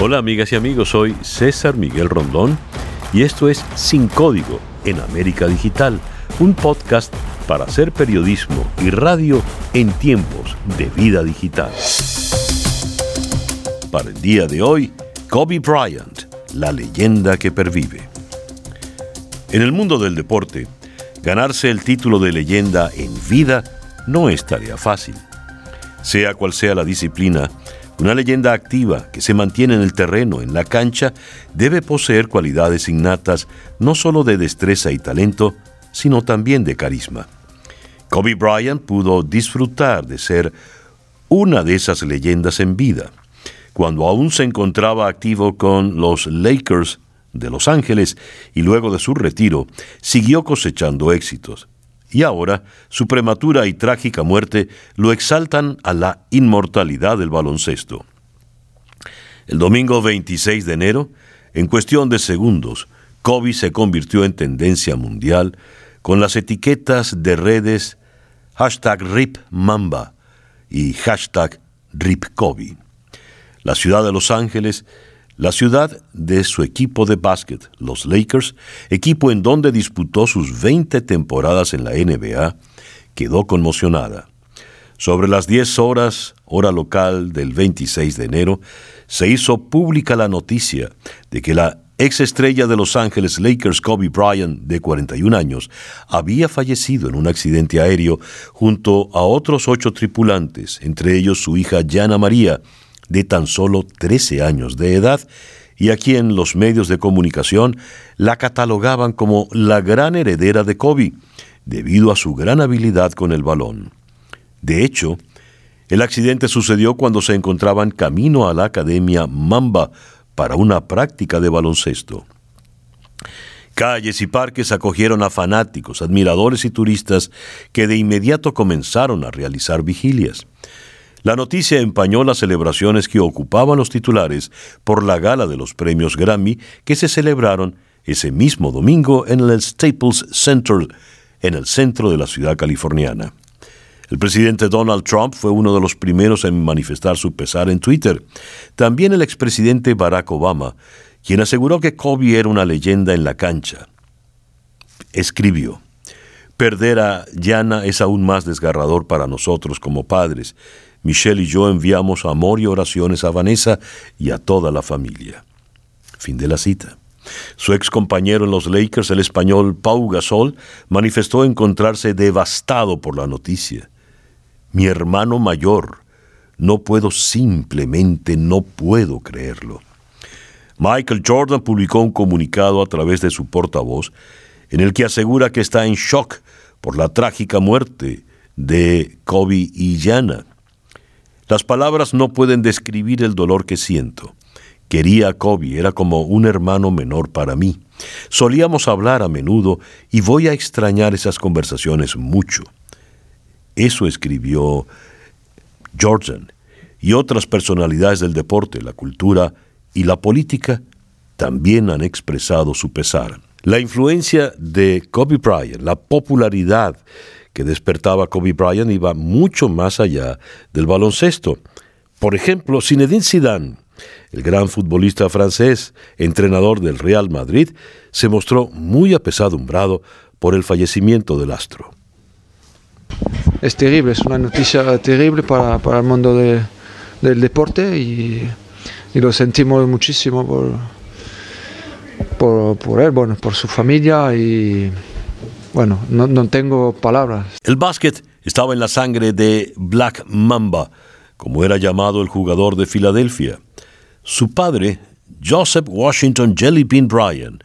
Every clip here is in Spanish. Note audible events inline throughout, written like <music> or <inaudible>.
Hola amigas y amigos, soy César Miguel Rondón y esto es Sin Código en América Digital, un podcast para hacer periodismo y radio en tiempos de vida digital. Para el día de hoy, Kobe Bryant, la leyenda que pervive. En el mundo del deporte, ganarse el título de leyenda en vida no es tarea fácil. Sea cual sea la disciplina, una leyenda activa que se mantiene en el terreno, en la cancha, debe poseer cualidades innatas no solo de destreza y talento, sino también de carisma. Kobe Bryant pudo disfrutar de ser una de esas leyendas en vida, cuando aún se encontraba activo con los Lakers de Los Ángeles y luego de su retiro, siguió cosechando éxitos y ahora su prematura y trágica muerte lo exaltan a la inmortalidad del baloncesto. El domingo 26 de enero, en cuestión de segundos, Kobe se convirtió en tendencia mundial con las etiquetas de redes hashtag RipMamba y hashtag RipKobe. La ciudad de Los Ángeles la ciudad de su equipo de básquet, los Lakers, equipo en donde disputó sus 20 temporadas en la NBA, quedó conmocionada. Sobre las 10 horas, hora local del 26 de enero, se hizo pública la noticia de que la ex estrella de Los Ángeles Lakers Kobe Bryant, de 41 años, había fallecido en un accidente aéreo junto a otros ocho tripulantes, entre ellos su hija Jana María, de tan solo 13 años de edad y a quien los medios de comunicación la catalogaban como la gran heredera de Kobe, debido a su gran habilidad con el balón. De hecho, el accidente sucedió cuando se encontraban camino a la Academia Mamba para una práctica de baloncesto. Calles y parques acogieron a fanáticos, admiradores y turistas que de inmediato comenzaron a realizar vigilias. La noticia empañó las celebraciones que ocupaban los titulares por la gala de los premios Grammy que se celebraron ese mismo domingo en el Staples Center, en el centro de la ciudad californiana. El presidente Donald Trump fue uno de los primeros en manifestar su pesar en Twitter. También el expresidente Barack Obama, quien aseguró que Kobe era una leyenda en la cancha. Escribió, Perder a Yana es aún más desgarrador para nosotros como padres Michelle y yo enviamos amor y oraciones a Vanessa y a toda la familia. Fin de la cita. Su ex compañero en los Lakers, el español Pau Gasol, manifestó encontrarse devastado por la noticia. Mi hermano mayor, no puedo simplemente, no puedo creerlo. Michael Jordan publicó un comunicado a través de su portavoz en el que asegura que está en shock por la trágica muerte de Kobe y Jana. Las palabras no pueden describir el dolor que siento. Quería a Kobe, era como un hermano menor para mí. Solíamos hablar a menudo y voy a extrañar esas conversaciones mucho. Eso escribió Jordan y otras personalidades del deporte, la cultura y la política también han expresado su pesar. La influencia de Kobe Bryant, la popularidad que despertaba Kobe Bryant iba mucho más allá del baloncesto. Por ejemplo, Zinedine Zidane, el gran futbolista francés, entrenador del Real Madrid, se mostró muy apesadumbrado por el fallecimiento del astro. Es terrible, es una noticia terrible para, el mundo del deporte y, lo sentimos muchísimo por, por, por él, bueno, por su familia y bueno, no, tengo palabras. El básquet estaba en la sangre de Black Mamba, como era llamado el jugador de Filadelfia. Su padre, Joseph Washington Jellybean Bryan,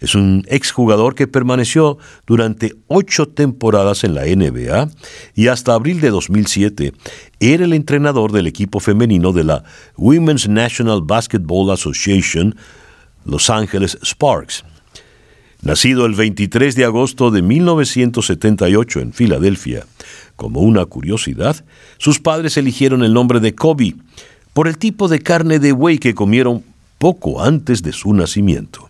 es un exjugador que permaneció durante ocho temporadas en la NBA y hasta abril de 2007 era el entrenador del equipo femenino de la Women's National Basketball Association, Los Angeles Sparks. Nacido el 23 de agosto de 1978 en Filadelfia, como una curiosidad, sus padres eligieron el nombre de Kobe por el tipo de carne de buey que comieron poco antes de su nacimiento.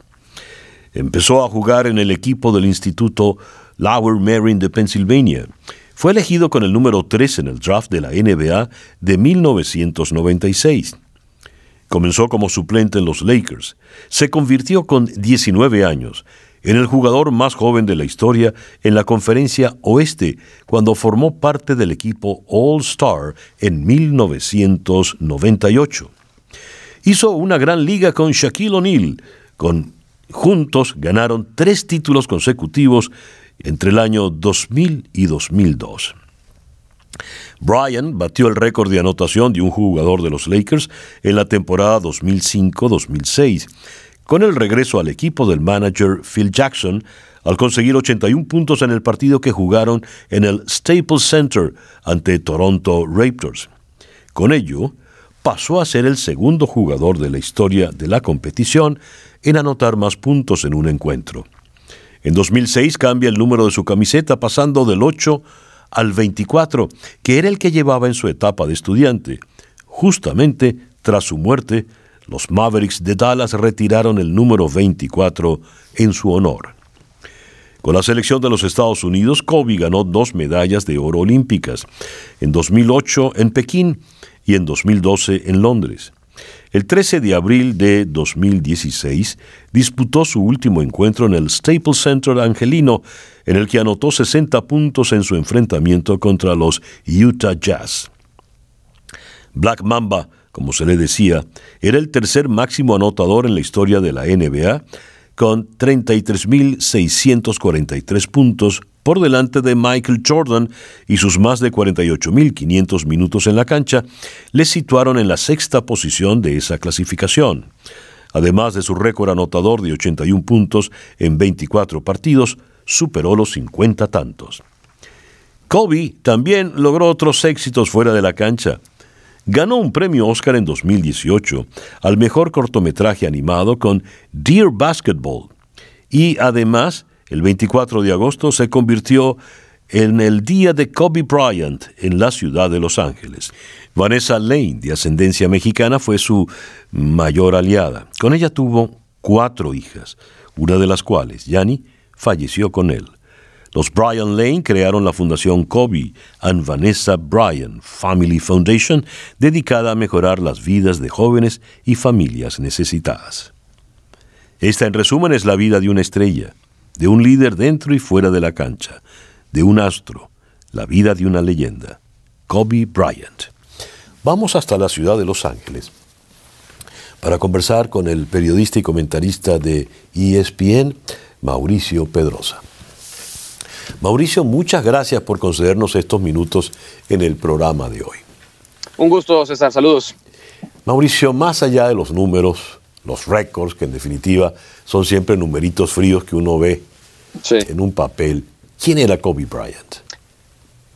Empezó a jugar en el equipo del Instituto Lower Merion de Pennsylvania. Fue elegido con el número 3 en el draft de la NBA de 1996. Comenzó como suplente en los Lakers. Se convirtió con 19 años en el jugador más joven de la historia en la conferencia oeste cuando formó parte del equipo All Star en 1998. Hizo una gran liga con Shaquille O'Neal. Con, juntos ganaron tres títulos consecutivos entre el año 2000 y 2002. Bryan batió el récord de anotación de un jugador de los Lakers en la temporada 2005-2006 con el regreso al equipo del manager Phil Jackson al conseguir 81 puntos en el partido que jugaron en el Staples Center ante Toronto Raptors. Con ello, pasó a ser el segundo jugador de la historia de la competición en anotar más puntos en un encuentro. En 2006 cambia el número de su camiseta pasando del 8 al 24, que era el que llevaba en su etapa de estudiante. Justamente tras su muerte, los Mavericks de Dallas retiraron el número 24 en su honor. Con la selección de los Estados Unidos, Kobe ganó dos medallas de oro olímpicas, en 2008 en Pekín y en 2012 en Londres. El 13 de abril de 2016 disputó su último encuentro en el Staples Center angelino, en el que anotó 60 puntos en su enfrentamiento contra los Utah Jazz. Black Mamba como se le decía, era el tercer máximo anotador en la historia de la NBA, con 33.643 puntos por delante de Michael Jordan y sus más de 48.500 minutos en la cancha le situaron en la sexta posición de esa clasificación. Además de su récord anotador de 81 puntos en 24 partidos, superó los 50 tantos. Kobe también logró otros éxitos fuera de la cancha ganó un premio Oscar en 2018 al mejor cortometraje animado con Dear Basketball y además el 24 de agosto se convirtió en el día de Kobe Bryant en la ciudad de Los Ángeles. Vanessa Lane, de ascendencia mexicana, fue su mayor aliada. Con ella tuvo cuatro hijas, una de las cuales, Yanni, falleció con él. Los Brian Lane crearon la Fundación Kobe and Vanessa Bryan Family Foundation, dedicada a mejorar las vidas de jóvenes y familias necesitadas. Esta, en resumen, es la vida de una estrella, de un líder dentro y fuera de la cancha, de un astro, la vida de una leyenda, Kobe Bryant. Vamos hasta la ciudad de Los Ángeles para conversar con el periodista y comentarista de ESPN, Mauricio Pedrosa. Mauricio, muchas gracias por concedernos estos minutos en el programa de hoy. Un gusto, César. Saludos. Mauricio, más allá de los números, los récords, que en definitiva son siempre numeritos fríos que uno ve en un papel, ¿quién era Kobe Bryant?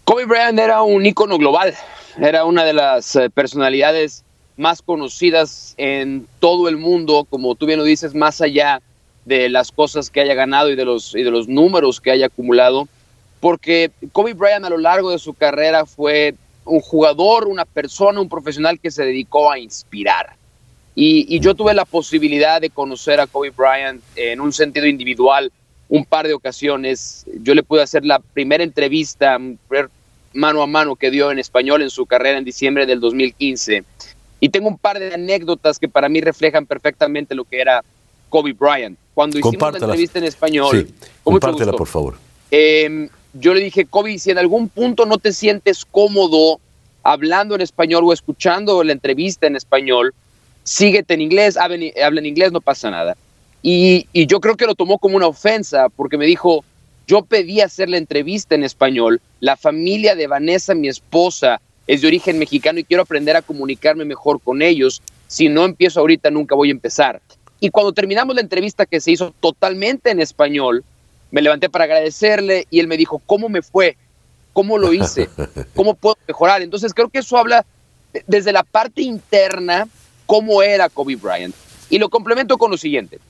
Kobe Bryant era un ícono global, era una de las eh, personalidades más conocidas en todo el mundo, como tú bien lo dices, más allá de las cosas que haya ganado y de los, y de los números que haya acumulado, porque Kobe Bryant a lo largo de su carrera fue un jugador, una persona, un profesional que se dedicó a inspirar. Y, yo tuve la posibilidad de conocer a Kobe Bryant en un sentido individual un par de ocasiones. Yo le pude hacer la primera entrevista mano a mano que dio en español en su carrera en diciembre del 2015. Y tengo un par de anécdotas que para mí reflejan perfectamente lo que era Kobe Bryant. Cuando hicimos la entrevista en español, sí, compártela, por favor. Em, yo le dije, Kobe, si en algún punto no te sientes cómodo hablando en español o escuchando la entrevista en español, síguete en inglés, habla en inglés, no pasa nada. Y, y, yo creo que lo tomó como una ofensa porque me dijo, yo pedí hacer la entrevista en español, la familia de Vanessa, mi esposa, es de origen mexicano y quiero aprender a comunicarme mejor con ellos. Si no empiezo ahorita, nunca voy a empezar. Y cuando terminamos la entrevista que se hizo totalmente en español, me levanté para agradecerle y él me dijo, ¿cómo me fue? ¿Cómo lo hice? <laughs> ¿Cómo puedo mejorar? Entonces creo que eso habla desde la parte interna cómo era Kobe Bryant. Y lo complemento con lo siguiente.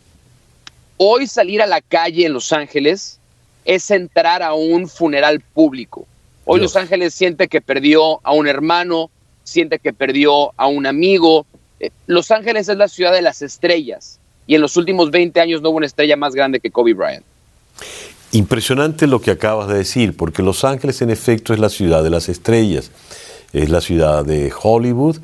Hoy salir a la calle en Los Ángeles es entrar a un funeral público. Hoy Los Ángeles siente que perdió a un hermano, siente que perdió a un amigo. Eh, Los Ángeles es la ciudad de las estrellas y en los últimos 20 años no hubo una estrella más grande que Kobe Bryant. Impresionante lo que acabas de decir, porque Los Ángeles en efecto es la ciudad de las estrellas, es la ciudad de Hollywood,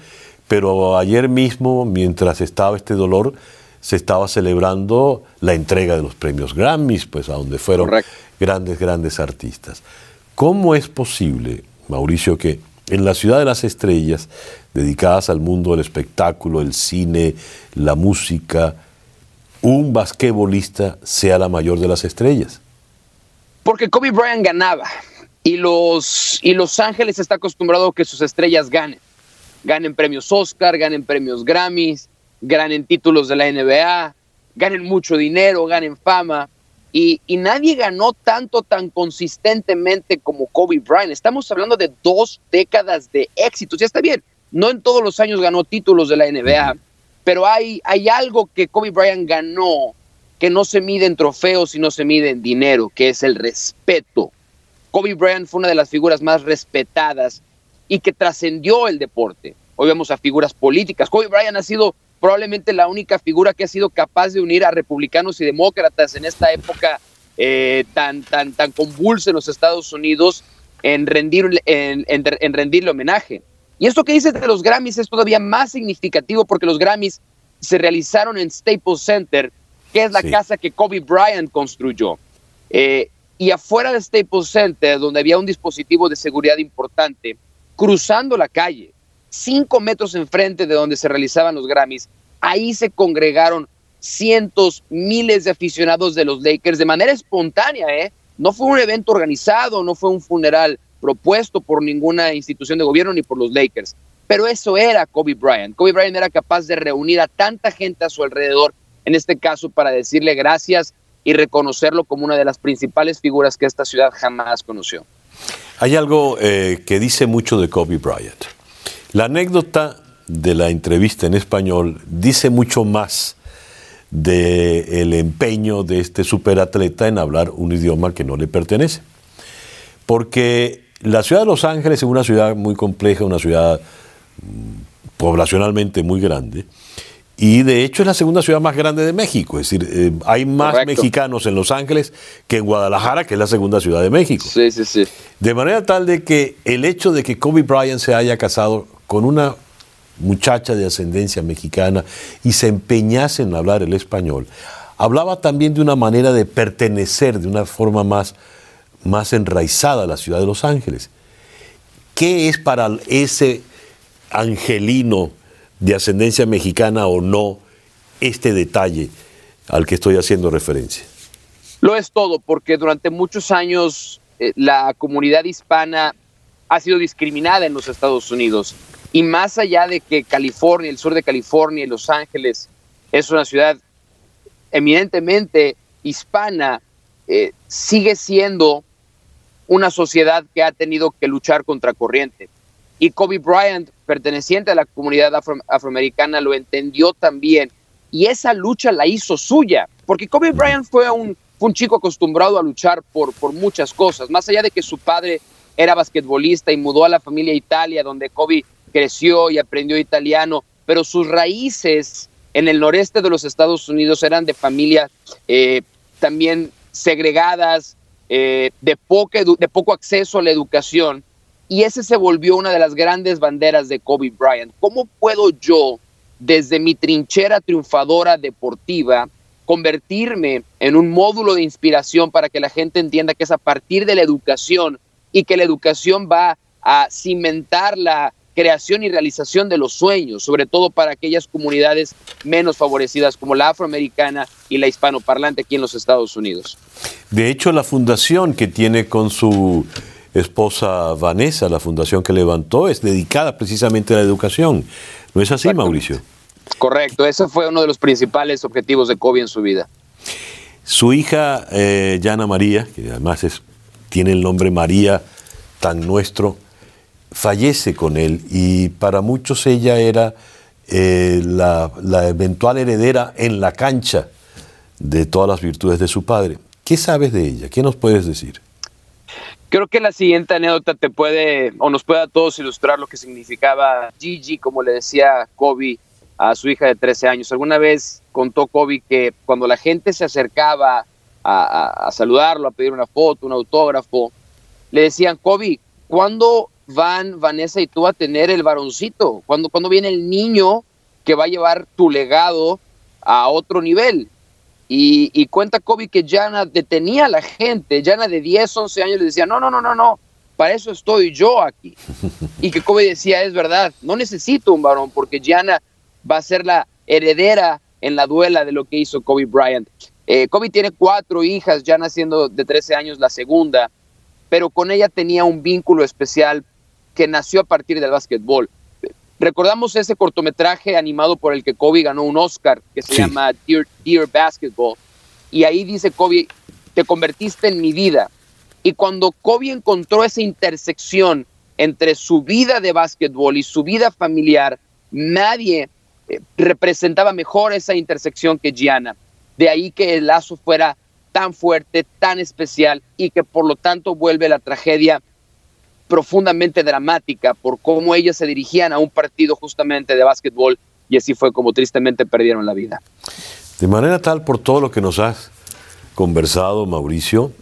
pero ayer mismo, mientras estaba este dolor, se estaba celebrando la entrega de los premios Grammys, pues a donde fueron grandes, grandes artistas. ¿Cómo es posible, Mauricio, que en la ciudad de las estrellas, dedicadas al mundo del espectáculo, el cine, la música, un basquetbolista sea la mayor de las estrellas? Porque Kobe Bryant ganaba y los, y los Ángeles está acostumbrado a que sus estrellas ganen. Ganen premios Oscar, ganen premios Grammys, ganen títulos de la NBA, ganen mucho dinero, ganen fama. Y, y, nadie ganó tanto, tan consistentemente como Kobe Bryant. Estamos hablando de dos décadas de éxitos. Ya está bien, no en todos los años ganó títulos de la NBA, pero hay, hay algo que Kobe Bryant ganó que no se mide en trofeos y no se mide en dinero, que es el respeto. Kobe Bryant fue una de las figuras más respetadas y que trascendió el deporte. Hoy vemos a figuras políticas. Kobe Bryant ha sido probablemente la única figura que ha sido capaz de unir a republicanos y demócratas en esta época eh, tan, tan, tan convulsa en los Estados Unidos en, rendir, en, en, rendirle homenaje. Y esto que dices de los Grammys es todavía más significativo porque los Grammys se realizaron en Staples Center, que es la casa que Kobe Bryant construyó. Eh, y afuera de Staples Center, donde había un dispositivo de seguridad importante, cruzando la calle, cinco metros enfrente de donde se realizaban los Grammys, ahí se congregaron cientos, miles de aficionados de los Lakers de manera espontánea, ¿eh? No fue un evento organizado, no fue un funeral propuesto por ninguna institución de gobierno ni por los Lakers. Pero eso era Kobe Bryant. Kobe Bryant era capaz de reunir a tanta gente a su alrededor, en este caso para decirle gracias y reconocerlo como una de las principales figuras que esta ciudad jamás conoció. Hay algo eh, que dice mucho de Kobe Bryant. La anécdota de la entrevista en español dice mucho más del empeño de este superatleta en hablar un idioma que no le pertenece. Porque la ciudad de Los Ángeles es una ciudad muy compleja, una ciudad mm, poblacionalmente muy grande, y de hecho es la segunda ciudad más grande de México. Es decir, eh, hay más mexicanos en Los Ángeles que en Guadalajara, que es la segunda ciudad de México. Sí, sí, sí. De manera tal de que el hecho de que Kobe Bryant se haya casado con una muchacha de ascendencia mexicana y se empeñase en hablar el español, hablaba también de una manera de pertenecer de una forma más, más enraizada la ciudad de Los Ángeles. ¿Qué es para ese angelino de ascendencia mexicana o no este detalle al que estoy haciendo referencia? Lo es todo, porque durante muchos años eh, la comunidad hispana ha sido discriminada en los Estados Unidos. Y más allá de que California, el sur de California y Los Ángeles es una ciudad eminentemente hispana, eh, sigue siendo una sociedad que ha tenido que luchar contra corriente. Y Kobe Bryant, perteneciente a la comunidad afroamericana, lo entendió también. Y esa lucha la hizo suya, porque Kobe Bryant fue un, un chico acostumbrado a luchar por, por muchas cosas, más allá de que su padre era basquetbolista y mudó a la familia a Italia, donde Kobe creció y aprendió italiano, pero sus raíces en el noreste de los Estados Unidos eran de familias eh, también segregadas, eh, de, de poco acceso a la educación, y ese se volvió una de las grandes banderas de Kobe Bryant. ¿Cómo puedo yo, desde mi trinchera triunfadora deportiva, convertirme en un módulo de inspiración para que la gente entienda que es a partir de la educación y que la educación va a cimentar la creación y realización de los sueños, sobre todo para aquellas comunidades menos favorecidas como la afroamericana y la hispanoparlante aquí en los Estados Unidos. De hecho, la fundación que tiene con su esposa Vanessa, la fundación que levantó, es dedicada precisamente a la educación. ¿No es así, Mauricio? Correcto, ese fue uno de los principales objetivos de Kobe en su vida. Su hija, eh, Yana María, que además es, tiene el nombre María tan nuestro, fallece con él y para muchos ella era eh, la, eventual heredera en la cancha de todas las virtudes de su padre. ¿Qué sabes de ella? ¿Qué nos puedes decir? Creo que la siguiente anécdota te puede o nos puede a todos ilustrar lo que significaba Gigi, como le decía Kobe a su hija de 13 años. Alguna vez contó Kobe que cuando la gente se acercaba a, a saludarlo, a pedir una foto, un autógrafo, le decían, Kobe, ¿cuándo van Vanessa y tú a tener el varoncito? ¿Cuándo, cuando viene el niño que va a llevar tu legado a otro nivel? Y, y cuenta Kobe que Jana detenía a la gente, Jana de 10, 11 años le decía, no, no, no, no, no, para eso estoy yo aquí. <laughs> Y que Kobe decía, es verdad, no necesito un varón porque Jana va a ser la heredera en la duela de lo que hizo Kobe Bryant. Eh, Kobe tiene cuatro hijas, ya naciendo de 13 años la segunda, pero con ella tenía un vínculo especial que nació a partir del básquetbol. Recordamos ese cortometraje animado por el que Kobe ganó un Oscar que se llama Dear, Dear Basketball. Y ahí dice Kobe, te convertiste en mi vida. Y cuando Kobe encontró esa intersección entre su vida de básquetbol y su vida familiar, nadie eh, representaba mejor esa intersección que Gianna. De ahí que el lazo fuera tan fuerte, tan especial y que por lo tanto vuelve la tragedia profundamente dramática por cómo ellas se dirigían a un partido justamente de básquetbol y así fue como tristemente perdieron la vida. De manera tal, por todo lo que nos has conversado, Mauricio,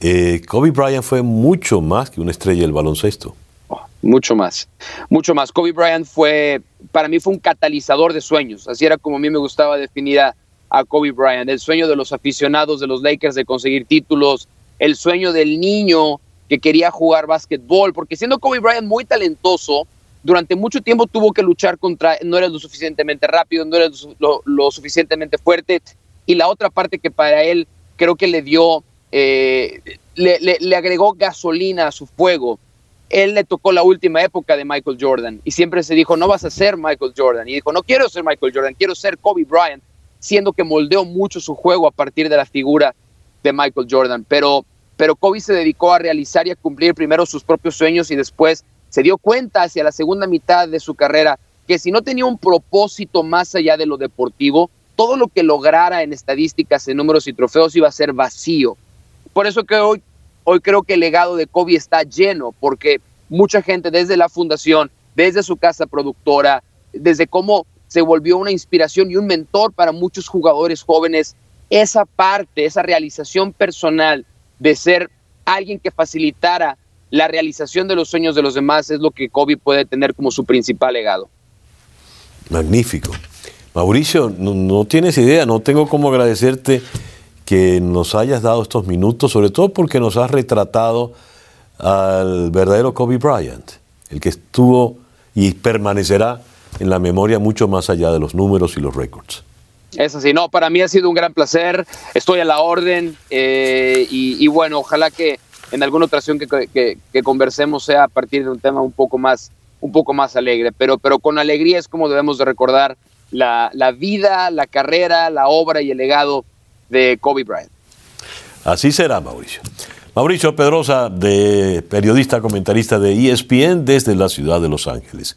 eh, Kobe Bryant fue mucho más que una estrella del baloncesto. Oh, mucho más, mucho más. Kobe Bryant fue, para mí fue un catalizador de sueños. Así era como a mí me gustaba definir a, a Kobe Bryant. El sueño de los aficionados de los Lakers de conseguir títulos, el sueño del niño que quería jugar básquetbol, porque siendo Kobe Bryant muy talentoso, durante mucho tiempo tuvo que luchar contra, no era lo suficientemente rápido, no era lo, suficientemente fuerte, y la otra parte que para él creo que le dio, eh, le, le, agregó gasolina a su fuego. Él le tocó la última época de Michael Jordan y siempre se dijo, no vas a ser Michael Jordan. Y dijo, no quiero ser Michael Jordan, quiero ser Kobe Bryant, siendo que moldeó mucho su juego a partir de la figura de Michael Jordan. Pero pero Kobe se dedicó a realizar y a cumplir primero sus propios sueños y después se dio cuenta hacia la segunda mitad de su carrera que si no tenía un propósito más allá de lo deportivo, todo lo que lograra en estadísticas, en números y trofeos iba a ser vacío. Por eso que hoy, hoy creo que el legado de Kobe está lleno, porque mucha gente desde la fundación, desde su casa productora, desde cómo se volvió una inspiración y un mentor para muchos jugadores jóvenes, esa parte, esa realización personal de ser alguien que facilitara la realización de los sueños de los demás es lo que Kobe puede tener como su principal legado. Magnífico. Mauricio, no, tienes idea, no tengo cómo agradecerte que nos hayas dado estos minutos, sobre todo porque nos has retratado al verdadero Kobe Bryant, el que estuvo y permanecerá en la memoria mucho más allá de los números y los récords. Es así, no, para mí ha sido un gran placer, estoy a la orden eh, y, bueno, ojalá que en alguna ocasión que, conversemos sea a partir de un tema un poco más, un poco más alegre, pero, pero con alegría es como debemos de recordar la, la vida, la carrera, la obra y el legado de Kobe Bryant. Así será, Mauricio. Mauricio Pedrosa, de periodista comentarista de ESPN desde la ciudad de Los Ángeles.